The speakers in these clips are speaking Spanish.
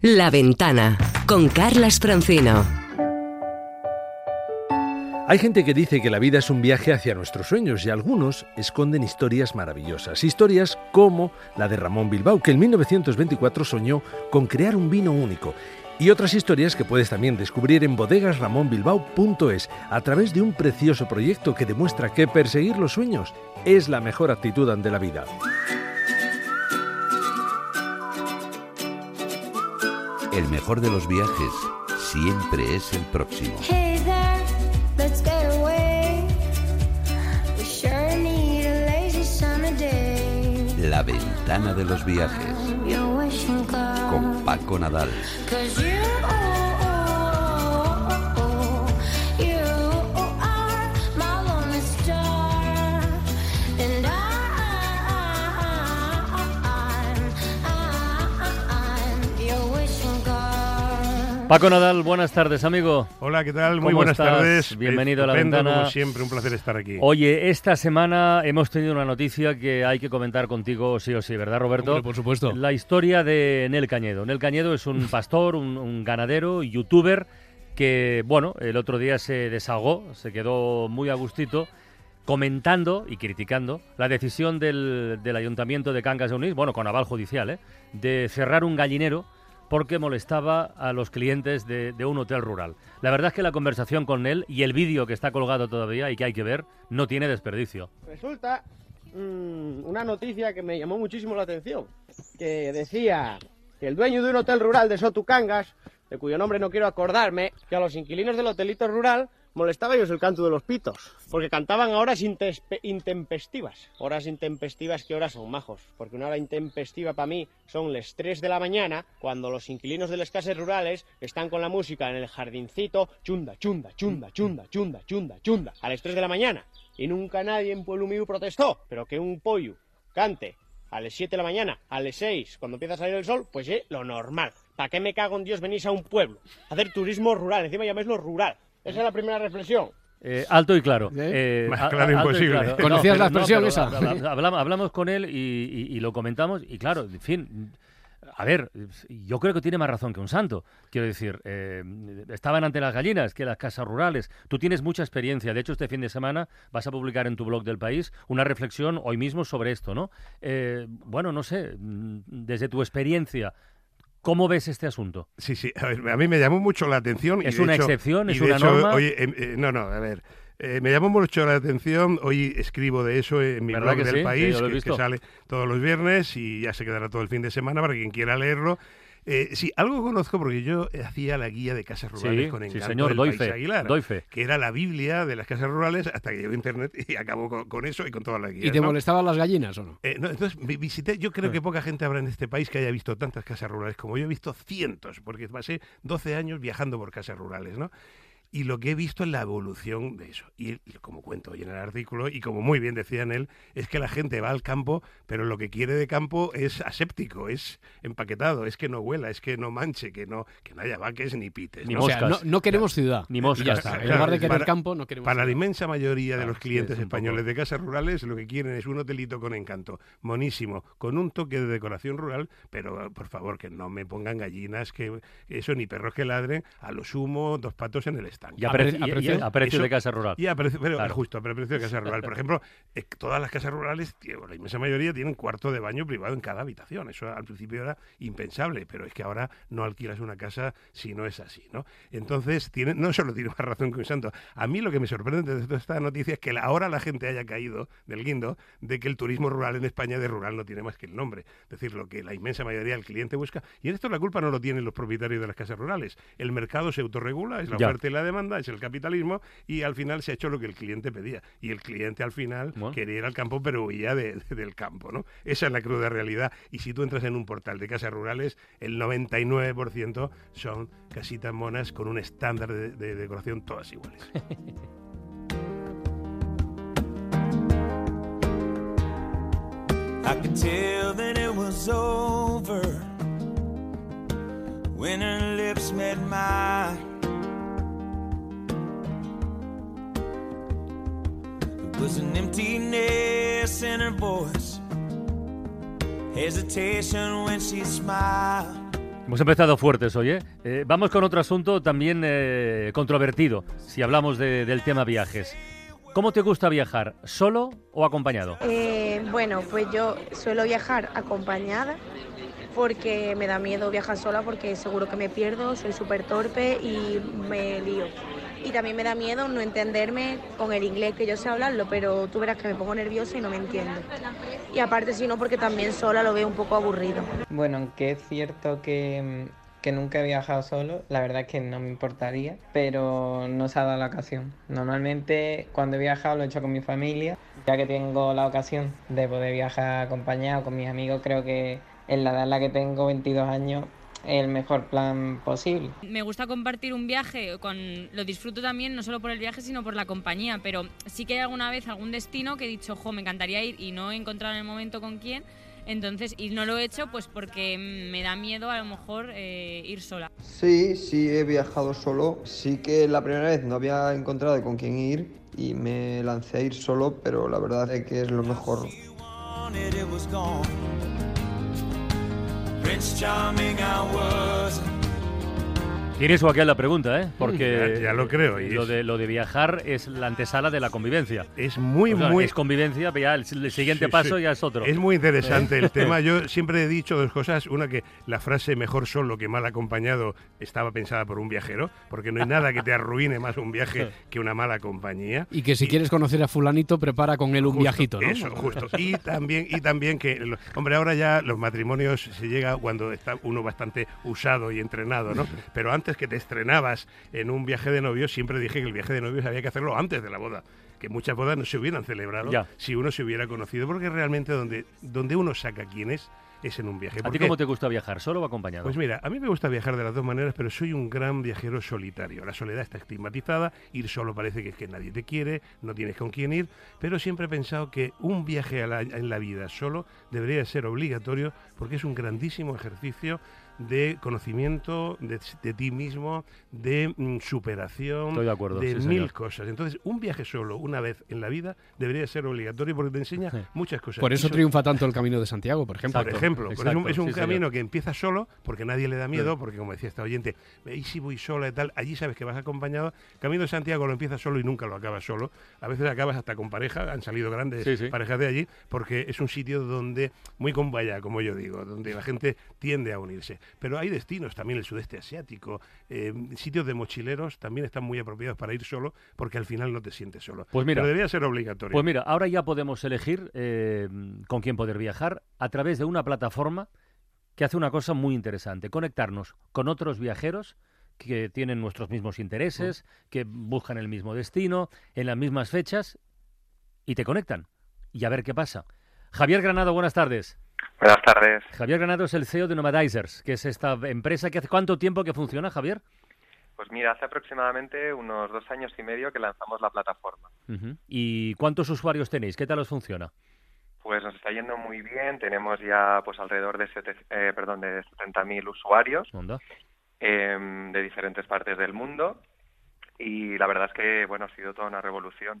La Ventana con Carlas Francino. Hay gente que dice que la vida es un viaje hacia nuestros sueños y algunos esconden historias maravillosas. Historias como la de Ramón Bilbao, que en 1924 soñó con crear un vino único. Y otras historias que puedes también descubrir en bodegasramonbilbao.es a través de un precioso proyecto que demuestra que perseguir los sueños es la mejor actitud ante la vida. El mejor de los viajes siempre es el próximo. Hey there, let's get away. We sure need a lazy summer day. La ventana de los viajes con Paco Nadal. Paco Nadal, buenas tardes, amigo. Hola, ¿qué tal? Muy ¿Cómo buenas estás? tardes. Bienvenido a La Ventana. Como siempre, un placer estar aquí. Oye, esta semana hemos tenido una noticia que hay que comentar contigo sí o sí, ¿verdad, Roberto? Hombre, por supuesto. La historia de Nel Cañedo. Nel Cañedo es un pastor, un, un ganadero, youtuber, que, bueno, el otro día se desahogó, se quedó muy a gustito comentando y criticando la decisión del, del Ayuntamiento de Cangas de Onís, bueno, con aval judicial, ¿eh? de cerrar un gallinero porque molestaba a los clientes de, un hotel rural. La verdad es que la conversación con él y el vídeo que está colgado todavía y que hay que ver no tiene desperdicio. Resulta mm, una noticia que me llamó muchísimo la atención, que decía que el dueño de un hotel rural de Sotucangas, de cuyo nombre no quiero acordarme, que a los inquilinos del hotelito rural molestaba ellos el canto de los pitos, porque cantaban horas intempestivas. Horas intempestivas, ¿qué horas son, majos? Porque una hora intempestiva para mí son las 3 de la mañana, cuando los inquilinos de las casas rurales están con la música en el jardincito, chunda, chunda, chunda, chunda, chunda, chunda, chunda, a las 3 de la mañana. Y nunca nadie en Pueblo Mío protestó, pero que un pollo cante a las 7 de la mañana, a las 6, cuando empieza a salir el sol, pues es lo normal. ¿Para qué me cago en Dios venís a un pueblo? A hacer turismo rural, encima llaméislo rural. Esa es la primera reflexión. Eh, alto y claro. ¿Eh? Más a- claro a- imposible. claro. ¿Conocías pero- la expresión esa? hab- Hablamos, hablamos con él y, y- y lo comentamos y claro, en fin, a ver, yo creo que tiene más razón que un santo. Quiero decir, eh, estaban ante las gallinas que las casas rurales. Tú tienes mucha experiencia. De hecho, este fin de semana vas a publicar en tu blog del país una reflexión hoy mismo sobre esto, ¿no? Eh, bueno, no sé, mm, desde tu experiencia, ¿cómo ves este asunto? Sí, sí. A, ver, a mí me llamó mucho la atención. ¿Es una hecho- excepción? y ¿Es una hecho, norma? Oye, em, eh, no, no, a ver. eh, me llamó mucho la atención. Hoy escribo de eso en mi ¿Verdad blog del sí? País, que, que sale todos los viernes y ya se quedará todo el fin de semana para quien quiera leerlo. Eh, sí, algo conozco porque yo hacía la guía de casas rurales Sí, con sí, encanto señor, del doy País fe, Aguilar, doy fe. que era la Biblia de las casas rurales hasta que llegó Internet y acabó con, con eso y con todas las guías. ¿Y te ¿no? molestaban las gallinas o no? Eh, no, entonces vi- visité, yo creo que poca gente habrá en este país que haya visto tantas casas rurales como yo he visto cientos, porque pasé 12 años viajando por casas rurales, ¿no? Y lo que he visto es la evolución de eso. Y, y como cuento hoy en el artículo, y como muy bien decía en él, es que la gente va al campo, pero lo que quiere de campo es aséptico, es empaquetado, es que no huela, es que no manche, que no, que no haya vaques ni pites. Ni ¿no? O sea, no, moscas. no queremos ciudad. Ni moscas. ya está. En lugar de querer para- campo, no queremos Para la inmensa mayoría de los sí, clientes es españoles de casas rurales lo que quieren es un hotelito con encanto, monísimo, con un toque de decoración rural, pero por favor que no me pongan gallinas, que eso ni perros que ladren, a lo sumo dos patos en el Y a, y- y precio- a precio eso- de casa rural. Y a precio, pero Claro. justo, pero a precio de casa rural. Por ejemplo, eh, todas las casas rurales, tío, la inmensa mayoría tienen cuarto de baño privado en cada habitación. Eso al principio era impensable, pero es que ahora no alquilas una casa si no es así, ¿no? Entonces, tiene, no solo tiene más razón que un santo. A mí lo que me sorprende de toda esta noticia es que ahora la gente haya caído del guindo de que el turismo rural en España de rural no tiene más que el nombre. Es decir, lo que la inmensa mayoría del cliente busca. Y en esto la culpa no lo tienen los propietarios de las casas rurales. El mercado se autorregula, es la Ya. oferta y la demanda, es el capitalismo, y al final se ha hecho lo que el cliente pedía. Y el cliente al final Bueno. quería ir al campo, pero huía de- de- del campo, ¿no? Esa es la cruda realidad. Y si tú entras en un portal de casas rurales, el 99% son casitas monas con un estándar de, de decoración todas iguales. I could tell that it was over when her lips met mine. Was an emptiness in her voice, hesitation when she smiled. Hemos empezado fuertes hoy, ¿eh? Eh, vamos con otro asunto también eh, controvertido, si hablamos de- del tema viajes. ¿Cómo te gusta viajar? ¿Solo o acompañado? Eh, bueno, pues yo suelo viajar acompañada porque me da miedo viajar sola porque seguro que me pierdo, soy súper torpe y me lío. Y también me da miedo no entenderme con el inglés, que yo sé hablarlo, pero tú verás que me pongo nerviosa y no me entiendo. Y aparte, si no, porque también sola lo veo un poco aburrido. Bueno, aunque es cierto que, mm, que nunca he viajado solo, la verdad es que no me importaría, pero no se ha dado la ocasión. Normalmente cuando he viajado lo he hecho con mi familia, ya que tengo la ocasión de poder viajar acompañado con mis amigos, creo que en la edad en la que tengo, 22 años, el mejor plan posible. Me gusta compartir un viaje, con, lo disfruto también no solo por el viaje, sino por la compañía, pero sí que hay alguna vez algún destino que he dicho, jo, me encantaría ir y no he encontrado en el momento con quién, entonces, y no lo he hecho pues porque me da miedo a lo mejor eh, ir sola. Sí, sí he viajado solo. Sí que la primera vez no había encontrado con quién ir y me lancé a ir solo, pero la verdad es que es lo mejor. Prince Charming I was. Tiene su aquel la pregunta, ¿eh? Porque Ya- ya lo creo, y lo, es- de, lo de viajar es la antesala de la convivencia. Es muy, O sea, muy... Es convivencia, pero ya el, el siguiente Sí, paso sí. ya es otro. Es muy interesante ¿Eh? el tema. Yo siempre he dicho dos cosas. Una, que la frase mejor solo que mal acompañado estaba pensada por un viajero, porque no hay nada que te arruine más un viaje que una mala compañía. Y que si quieres conocer a fulanito, prepara con él un Justo, viajito, ¿no? Eso, justo. Y también, y también que, hombre, ahora ya los matrimonios se llega cuando está uno bastante usado y entrenado, ¿no? Pero antes que te estrenabas en un viaje de novios, siempre dije que el viaje de novios había que hacerlo antes de la boda. Que muchas bodas no se hubieran celebrado Ya. si uno se hubiera conocido, porque realmente donde, donde uno saca quién es, es en un viaje. ¿A ¿Por ti cómo te gusta viajar? ¿Solo o acompañado? Pues mira, a mí me gusta viajar de las dos maneras, pero soy un gran viajero solitario. La soledad está estigmatizada, ir solo parece que es que nadie te quiere, no tienes con quién ir, pero siempre he pensado que un viaje a la- en la vida solo debería ser obligatorio porque es un grandísimo ejercicio de conocimiento de, de ti mismo, de mm, superación, Estoy de acuerdo, sí, mil señor. cosas. Entonces, un viaje solo una vez en la vida debería ser obligatorio porque te enseña muchas cosas. Por eso so- triunfa tanto el Camino de Santiago, por ejemplo. por ejemplo, es un, exacto, es un sí, señor. camino que empieza solo porque nadie le da miedo, Sí. porque como decía esta oyente, y si voy sola y tal, allí sabes que vas acompañado. Camino de Santiago lo empiezas solo y nunca lo acabas solo. A veces acabas hasta con pareja, han salido grandes Sí, sí. parejas de allí, porque es un sitio donde, muy con vaya, como yo digo, donde la gente tiende a unirse. Pero hay destinos, también el sudeste asiático, eh, sitios de mochileros también están muy apropiados para ir solo, porque al final no te sientes solo. Pues mira, Pero debería ser obligatorio. Pues mira, ahora ya podemos elegir eh, con quién poder viajar a través de una plataforma que hace una cosa muy interesante, conectarnos con otros viajeros que tienen nuestros mismos intereses, que buscan el mismo destino, en las mismas fechas, y te conectan. Y a ver qué pasa. Javier Granado, buenas tardes. Buenas tardes. Javier Granado es el CEO de Nomadizers, que es esta empresa que hace cuánto tiempo que funciona, Javier. Pues mira, hace aproximadamente unos dos años y medio que lanzamos la plataforma. ¿Y cuántos usuarios tenéis? ¿Qué tal os funciona? Pues nos está yendo muy bien. Tenemos ya pues alrededor de, sete- eh, perdón, de 70.000 usuarios em, de diferentes partes del mundo. Y la verdad es que bueno ha sido toda una revolución.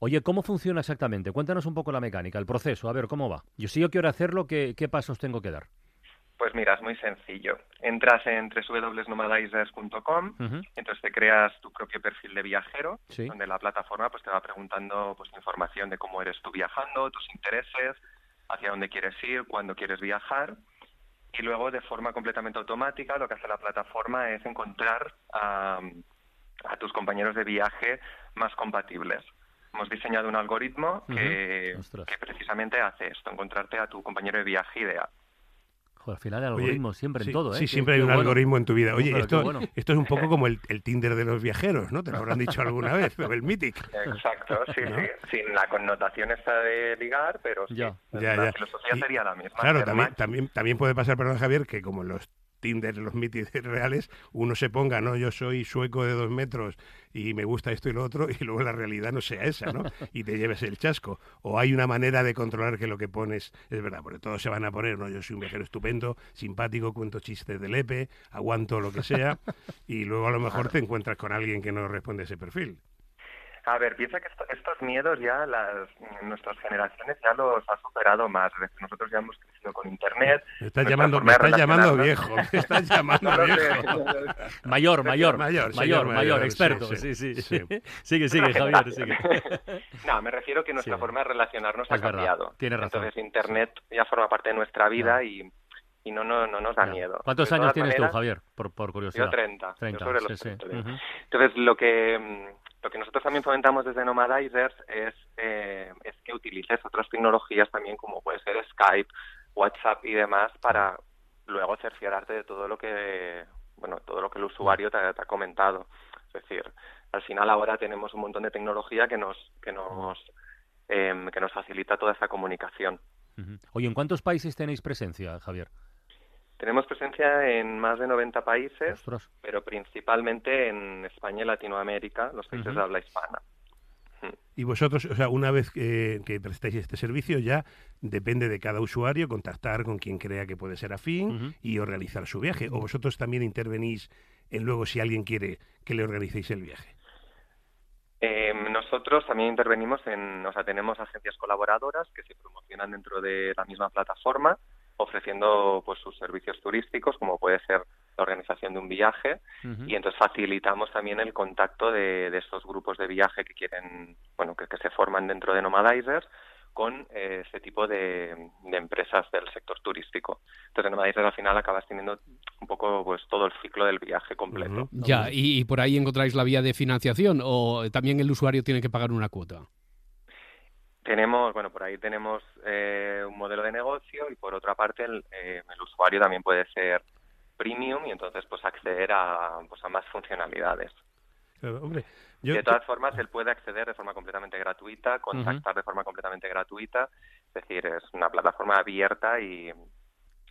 Oye, ¿cómo funciona exactamente? Cuéntanos un poco la mecánica, el proceso, a ver cómo va. Yo si yo quiero hacerlo, ¿qué, qué pasos tengo que dar? Pues mira, es muy sencillo. Entras en www.nomadizers.com, Ujú. entonces te creas tu propio perfil de viajero, Sí. donde la plataforma pues te va preguntando pues información de cómo eres tú viajando, tus intereses, hacia dónde quieres ir, cuándo quieres viajar. Y luego, de forma completamente automática, lo que hace la plataforma es encontrar a, a tus compañeros de viaje más compatibles. Hemos diseñado un algoritmo que, precisamente hace esto, encontrarte a tu compañero de viaje ideal. Joder, al final hay Oye, algoritmos siempre sí, en todo, ¿eh? Sí, Qué- siempre hay un bueno. algoritmo en tu vida. Oye, Pero esto, bueno. esto es un poco como el, el Tinder de los viajeros, ¿no? Te lo habrán dicho alguna vez, o el Mythic. Exacto, sí, ¿No? sí. Sin la connotación esta de ligar, pero sí. Ya. Ya, la ya. filosofía Y- sería la misma. Claro, también, también, también puede pasar, perdón Javier, que como en los Tinder, los Mythics reales, uno se ponga, no, yo soy sueco de dos metros y me gusta esto y lo otro, y luego la realidad no sea esa, ¿no? Y te lleves el chasco. O hay una manera de controlar que lo que pones es verdad, porque todos se van a poner, no, yo soy un viajero estupendo, simpático, cuento chistes de lepe, aguanto lo que sea, y luego a lo mejor te encuentras con alguien que no responde a ese perfil. A ver, piensa que esto- estos miedos ya las nuestras generaciones ya los ha superado más. Nosotros ya hemos crecido con Internet. Me estás llamando, me estás llamando viejo, me estás llamando No viejo. no. Mayor, mayor, Mayor, mayor, señor mayor, mayor, sí, experto. sí, Sí, sí. sí. sigue, sigue, Javier, sigue. No, me refiero que nuestra Sí. forma de relacionarnos ha Es cambiado. tienes razón. Entonces Internet ya forma parte de nuestra vida y, y no, no, no nos da miedo. ¿Cuántos De años tienes maneras, tú, Javier? Por, por curiosidad. Yo 30. yo 30, sobre sí, los sí. 30 tengo. Ujú. Entonces, lo que, mm, lo que nosotros también fomentamos desde Nomadizers es, eh, es que utilices otras tecnologías también, como puede ser Skype, WhatsApp y demás, para luego cerciorarte de todo lo que, bueno, todo lo que el usuario te, ha- comentado. Es decir, al final ahora tenemos un montón de tecnología que nos, que nos, em, que nos facilita toda esa comunicación. Oye, ¿en cuántos países tenéis presencia, Javier? Tenemos presencia en más de 90 países, Ostras. pero principalmente en España y Latinoamérica, los países de habla hispana. Y vosotros, o sea, una vez que, que prestáis este servicio, ya depende de cada usuario contactar con quien crea que puede ser afín y organizar su viaje. O vosotros también intervenís en luego si alguien quiere que le organicéis el viaje. Eh, nosotros también intervenimos en, o sea, tenemos agencias colaboradoras que se promocionan dentro de la misma plataforma, ofreciendo pues sus servicios turísticos, como puede ser la organización de un viaje, y entonces facilitamos también el contacto de, de estos grupos de viaje que quieren, bueno, que, que se forman dentro de Nomadizers con eh, ese tipo de, de empresas del sector turístico. Entonces, en Nomadizers al final acabas teniendo un poco pues todo el ciclo del viaje completo. Ya, y, y por ahí encontráis la vía de financiación o también el usuario tiene que pagar una cuota. Tenemos, bueno, por ahí tenemos eh, un modelo de negocio y por otra parte el, eh, el usuario también puede ser premium y entonces pues acceder a, pues, a más funcionalidades. Claro, hombre, yo de todas formas, él puede acceder de forma completamente gratuita, contactar de forma completamente gratuita, es decir, es una plataforma abierta y,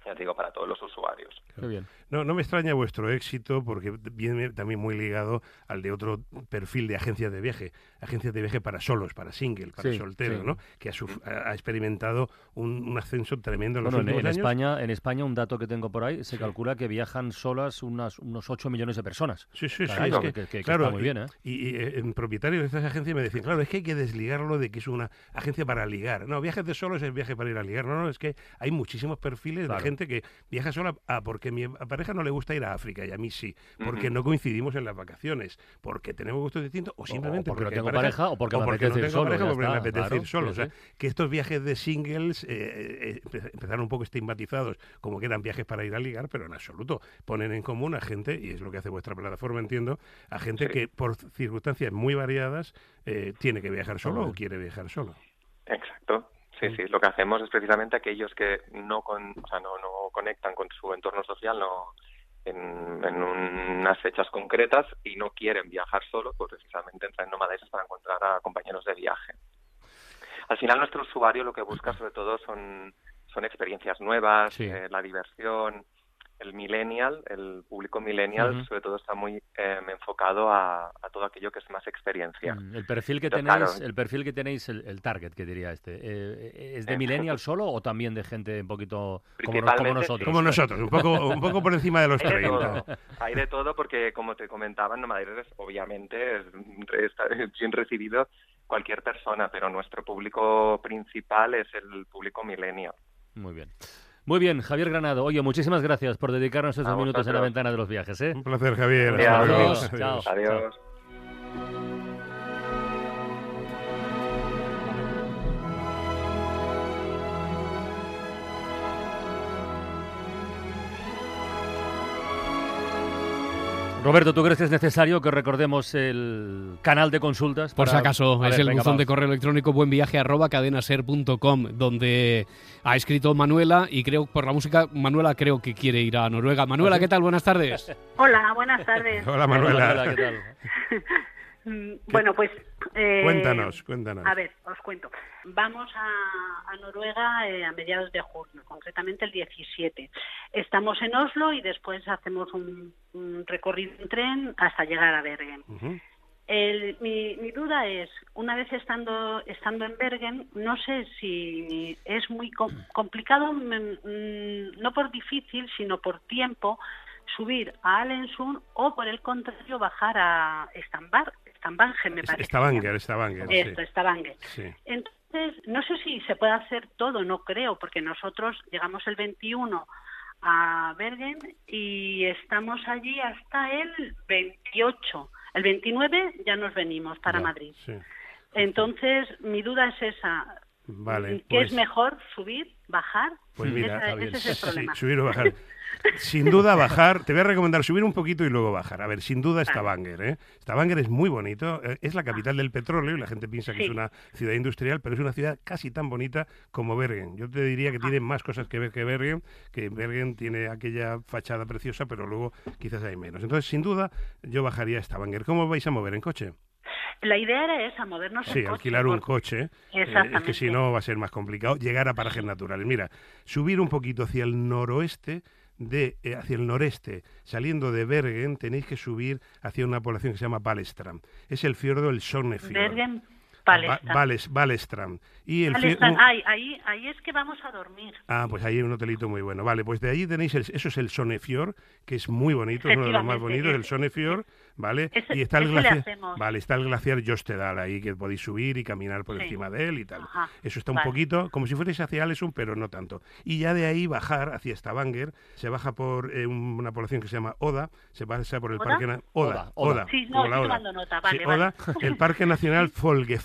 ya digo, para todos los usuarios. Qué bien. No, no me extraña vuestro éxito porque viene también muy ligado al de otro perfil de agencias de viaje, agencias de viaje para solos, para single, para Sí, solteros, sí. ¿no? Que ha, suf- ha ha experimentado un, un ascenso tremendo en los Bueno, en, últimos en años. España, en España, un dato que tengo por ahí, se calcula que viajan solas unas, unos 8 millones de personas. Sí, sí, sí. Caray, es que, que, que- que claro, está muy y- bien, ¿eh? Y, y, eh, en propietarios de estas agencias me decían, claro, es que hay que desligarlo de que es una agencia para ligar. No, viajes de solos es viaje para ir a ligar. No, no, es que hay muchísimos perfiles Claro. de gente que viaja sola ah, porque a mi pareja no le gusta ir a África y a mí sí, porque Ujú. no coincidimos en las vacaciones, porque tenemos gustos distintos o simplemente porque no hay tengo pareja o porque no tengo solo, pareja porque me apetece claro, ir solo. sí, o sea, que estos viajes de singles eh, eh, empe- empezaron un poco estigmatizados como que eran viajes para ir a ligar, pero en absoluto. Ponen en común a gente, y es lo que hace vuestra plataforma, entiendo, a gente que por circunstancias muy variadas eh, tiene que viajar solo o quiere viajar solo. Exacto. Sí, sí. Lo que hacemos es precisamente aquellos que no, con, o sea, no, no conectan con su entorno social, no en, en unas fechas concretas y no quieren viajar solo, pues precisamente entran en Nomadizers para encontrar a compañeros de viaje. Al final nuestro usuario lo que busca sobre todo son, son experiencias nuevas, Sí. eh, la diversión, el millennial, el público millennial sobre todo está muy eh, enfocado a, a todo aquello que es más experiencia. Mm, El perfil que Entonces, tenéis, claro, el perfil que tenéis, el, el target que diría este, eh, ¿es de Eh, millennial solo o también de gente un poquito como, no- nosotros? Como nosotros, un poco, un poco por encima de los Hay de 30. todo, hay de todo porque, como te comentaba, en Nomadizers obviamente es, está bien recibido cualquier persona, pero nuestro público principal es el público millennial. Muy bien. Muy bien, Javier Granado. Oye, muchísimas gracias por dedicarnos estos A minutos en la ventana de los viajes. ¿eh? Un placer, Javier. Chao. Adiós. Roberto, ¿tú crees que es necesario que recordemos el canal de consultas? Por si acaso, es el venga, buzón de correo electrónico buenviaje arroba cadenaser.com, donde ha escrito Manuela y creo por la música, Manuela creo que quiere ir a Noruega. Manuela, ¿qué tal? Buenas tardes. Hola, buenas tardes. Hola, Manuela. ¿qué tal? Mm, Bueno, pues... eh, Cuéntanos, cuéntanos. A ver, os cuento. Vamos a, a Noruega eh, a mediados de junio, concretamente el 17. Estamos en Oslo y después hacemos un, un recorrido en tren hasta llegar a Bergen. El- mi, mi duda es, una vez estando, estando en Bergen, no sé si es muy com- complicado, mm, mm, no por difícil, sino por tiempo, subir a Alensund o, por el contrario, bajar a Stambar, Stavanger, me parece. Stavanger, Stavanger. sí. Esto, Stavanger. Sí. Entonces, no sé si se puede hacer todo, no creo, porque nosotros llegamos el 21 a Bergen y estamos allí hasta el 28. El 29 ya nos venimos para Ya, Madrid. sí. Entonces, mi duda es esa. Vale. ¿Qué pues- es mejor, subir, bajar? Pues mira, Esa- ese es el sí, problema. subir o bajar. Sin duda bajar, te voy a recomendar subir un poquito y luego bajar. A ver, sin duda Stavanger, ¿eh? Stavanger es muy bonito, eh, es la capital del petróleo y la gente piensa que Sí. es una ciudad industrial, pero es una ciudad casi tan bonita como Bergen. Yo te diría que tiene más cosas que ver que Bergen, que Bergen tiene aquella fachada preciosa, pero luego quizás hay menos. Entonces, sin duda, yo bajaría a Stavanger. ¿Cómo vais a mover en coche? La idea era esa, movernos Sí, en coche, alquilar un coche. eh, es que si no va a ser más complicado llegar a parajes naturales. Mira, subir un poquito hacia el noroeste, de, eh, hacia el noreste, saliendo de Bergen, tenéis que subir hacia una población que se llama Balestrand. Es el fiordo del Sognefjord. Bergen, Ba- Palestra. Bales- Balestrand. Y el Ay, ahí, ahí es que vamos a dormir. Ah, pues ahí hay un hotelito muy bueno. Vale, pues de ahí tenéis, el- eso es el Sonefjord, que es muy bonito, es uno de los más bonitos, el Sonefjord, ¿vale? ese- y está el glaciar, vale, está el glaciar Jostedal ahí que podéis subir y caminar por Sí. encima de él y tal. Ajá, Eso está un vale. poquito como si fuerais hacia Alesund, pero no tanto. Y ya de ahí bajar hacia Stavanger, se baja por eh, un- una población que se llama Oda, se pasa por el ¿Oda? parque Oda, Oda, Oda, Sí, no, Oda. nota, vale, el Parque Nacional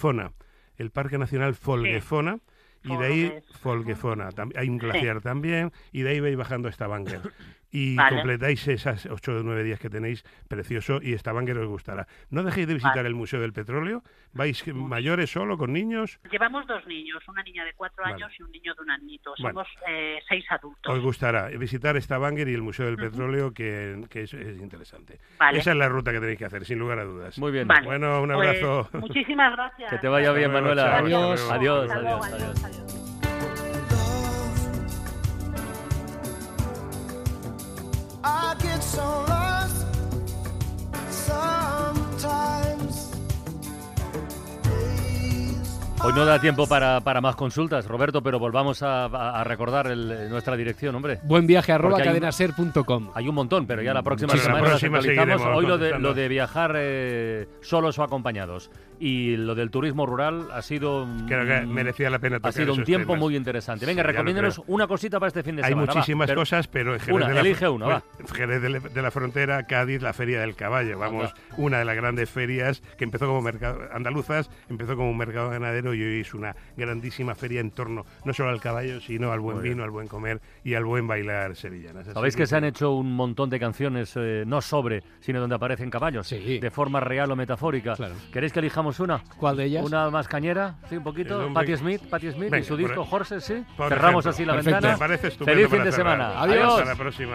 Folgefona, el Parque Nacional Folgefona. Y de ahí Folgefona, hay un glaciar también, y de ahí vais bajando a Stavanger. Y Vale. completáis esas 8 o 9 días que tenéis, precioso, y Stavanger os gustará. No dejéis de visitar Vale. el Museo del Petróleo, vais mayores solo, con niños, Llevamos dos niños, una niña de cuatro Vale. años y un niño de un añito. Somos eh, seis adultos. os gustará visitar Stavanger y el Museo del Petróleo, que, que es, es interesante. Vale. Esa es la ruta que tenéis que hacer, sin lugar a dudas. Muy bien. Vale. Bueno, un Pues, abrazo. muchísimas gracias. Que te vaya bien, Manuela. Adiós. Adiós, adiós, adiós, adiós. Get so lost sometimes. Hoy no da tiempo para, para más consultas, Roberto, pero volvamos a, recordar el- nuestra dirección, hombre. Buen viaje arroba hay cadenaser.com. Hay un montón, pero ya la próxima la semana próxima seguiremos Hoy lo de, lo de viajar eh, solos o acompañados y lo del turismo rural ha sido Creo que merecía la pena ha sido un tiempo temas. muy interesante. Venga, Sí, recomiéndanos una cosita para este fin de Hay semana. va, muchísimas pero- cosas, pero en Jerez Una, de la, elige una, va. Jerez de, la- de la Frontera, Cádiz, la Feria del Caballo. Vamos, una de las grandes ferias que empezó como mercado andaluzas, empezó como un mercado ganadero y hoy es una grandísima feria en torno no solo al caballo, sino al buen vino, al buen comer y al buen bailar sevillanas. Así Sabéis que se han hecho un montón de canciones, eh, no sobre, sino donde aparecen caballos, Sí. de forma real o metafórica. Claro. ¿Queréis que elijamos una? ¿Cuál de ellas? ¿Una más cañera? Sí, un El poquito. hombre- Patti Smith, Patti Smith y su por- disco Horses, ¿sí? por Cerramos ejemplo. así la Perfecto. ventana. Me parece estupendo Feliz fin de cerrar. semana. Adiós. Hasta la próxima.